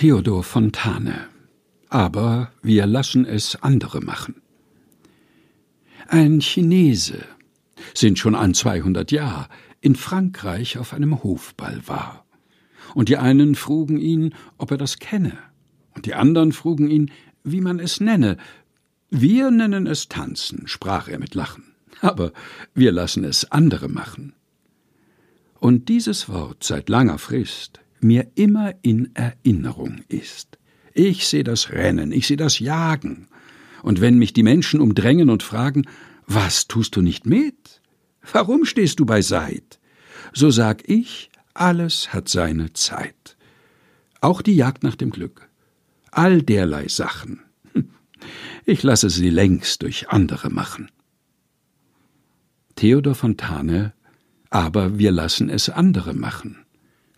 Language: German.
Theodor Fontane. Aber wir lassen es andere machen. Ein Chinese, sind schon an 200 Jahr, in Frankreich auf einem Hofball war. Und die einen frugen ihn, ob er das kenne, und die anderen frugen ihn, wie man es nenne. Wir nennen es Tanzen, sprach er mit Lachen, aber wir lassen es andere machen. Und dieses Wort seit langer Frist mir immer in Erinnerung ist. Ich seh das Rennen, ich seh das Jagen. Und wenn mich die Menschen umdrängen und fragen, was tust du nicht mit? Warum stehst du beiseit? So sag ich, alles hat seine Zeit. Auch die Jagd nach dem Glück. All derlei Sachen. Ich lasse sie längst durch andere machen. Theodor Fontane Aber wir lassen es andere machen.